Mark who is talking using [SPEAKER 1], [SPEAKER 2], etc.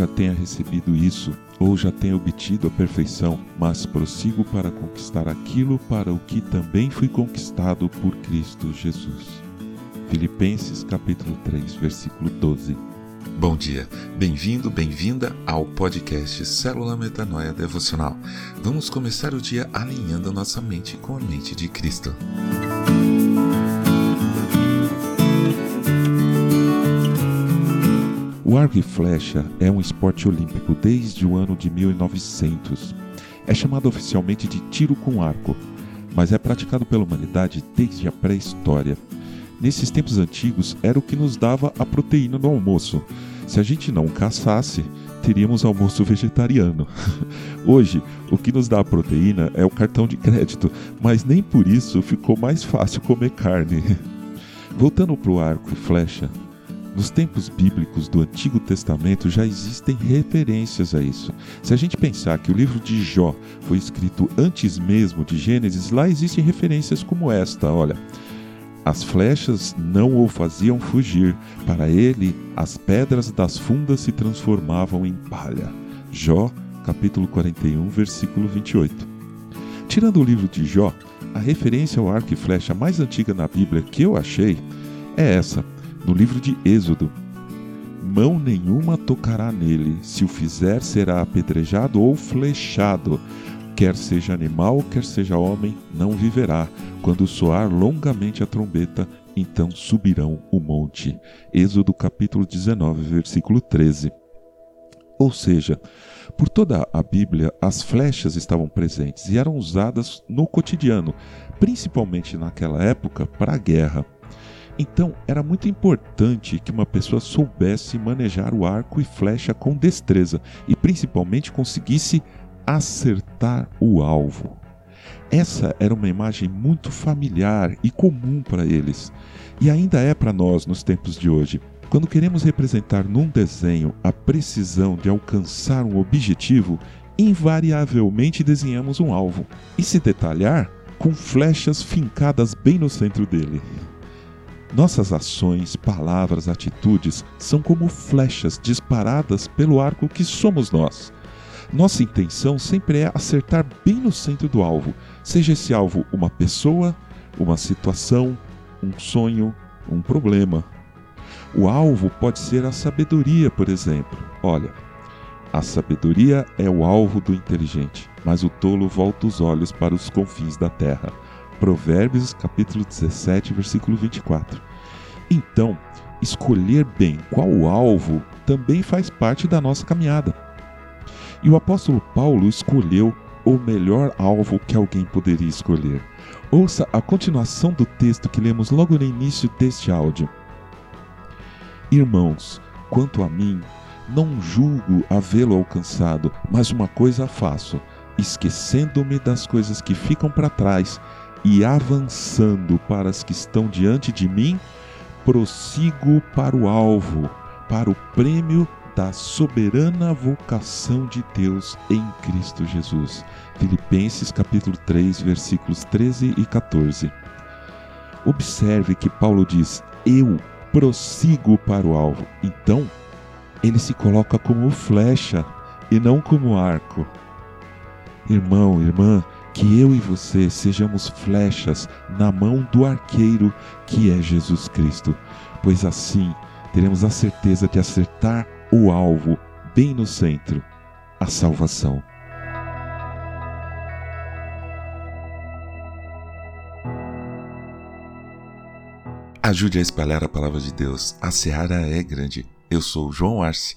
[SPEAKER 1] já tenha recebido isso ou já tenha obtido a perfeição, mas prossigo para conquistar aquilo para o que também fui conquistado por Cristo Jesus. Filipenses capítulo 3, versículo 12.
[SPEAKER 2] Bom dia, bem-vindo, bem-vinda ao podcast Célula Metanoia Devocional. Vamos começar o dia alinhando nossa mente com a mente de Cristo.
[SPEAKER 1] O arco e flecha é um esporte olímpico desde o ano de 1900. É chamado oficialmente de tiro com arco, mas é praticado pela humanidade desde a pré-história. Nesses tempos antigos era o que nos dava a proteína no almoço. Se a gente não caçasse, teríamos almoço vegetariano. Hoje, o que nos dá a proteína é o cartão de crédito, mas nem por isso ficou mais fácil comer carne. Voltando para o arco e flecha, nos tempos bíblicos do Antigo Testamento já existem referências a isso. Se a gente pensar que o livro de Jó foi escrito antes mesmo de Gênesis, lá existem referências como esta, olha. As flechas não o faziam fugir, para ele as pedras das fundas se transformavam em palha. Jó, capítulo 41, versículo 28. Tirando o livro de Jó, a referência ao arco e flecha mais antiga na Bíblia que eu achei é essa no livro de Êxodo: Mão nenhuma tocará nele, se o fizer será apedrejado ou flechado. Quer seja animal, quer seja homem, não viverá. Quando soar longamente a trombeta, então subirão o monte. Êxodo capítulo 19, versículo 13. Ou seja, por toda a Bíblia, as flechas estavam presentes e eram usadas no cotidiano, principalmente naquela época para a guerra. Então, era muito importante que uma pessoa soubesse manejar o arco e flecha com destreza e principalmente conseguisse acertar o alvo. Essa era uma imagem muito familiar e comum para eles, e ainda é para nós nos tempos de hoje. Quando queremos representar num desenho a precisão de alcançar um objetivo, invariavelmente desenhamos um alvo, e se detalhar, com flechas fincadas bem no centro dele. Nossas ações, palavras, atitudes são como flechas disparadas pelo arco que somos nós. Nossa intenção sempre é acertar bem no centro do alvo, seja esse alvo uma pessoa, uma situação, um sonho, um problema. O alvo pode ser a sabedoria, por exemplo. Olha, a sabedoria é o alvo do inteligente, mas o tolo volta os olhos para os confins da terra. Provérbios capítulo 17, versículo 24. Então, escolher bem qual alvo também faz parte da nossa caminhada. E o apóstolo Paulo escolheu o melhor alvo que alguém poderia escolher. Ouça a continuação do texto que lemos logo no início deste áudio. Irmãos, quanto a mim, não julgo havê-lo alcançado, mas uma coisa faço, esquecendo-me das coisas que ficam para trás e avançando para as que estão diante de mim, prossigo para o alvo, para o prêmio da soberana vocação de Deus em Cristo Jesus. Filipenses capítulo 3, versículos 13 e 14. Observe que Paulo diz: "Eu prossigo para o alvo". Então, ele se coloca como flecha e não como arco. Irmão, irmã, que eu e você sejamos flechas na mão do arqueiro que é Jesus Cristo, pois assim teremos a certeza de acertar o alvo bem no centro a salvação.
[SPEAKER 2] Ajude a espalhar a palavra de Deus. A seara é grande. Eu sou João Arce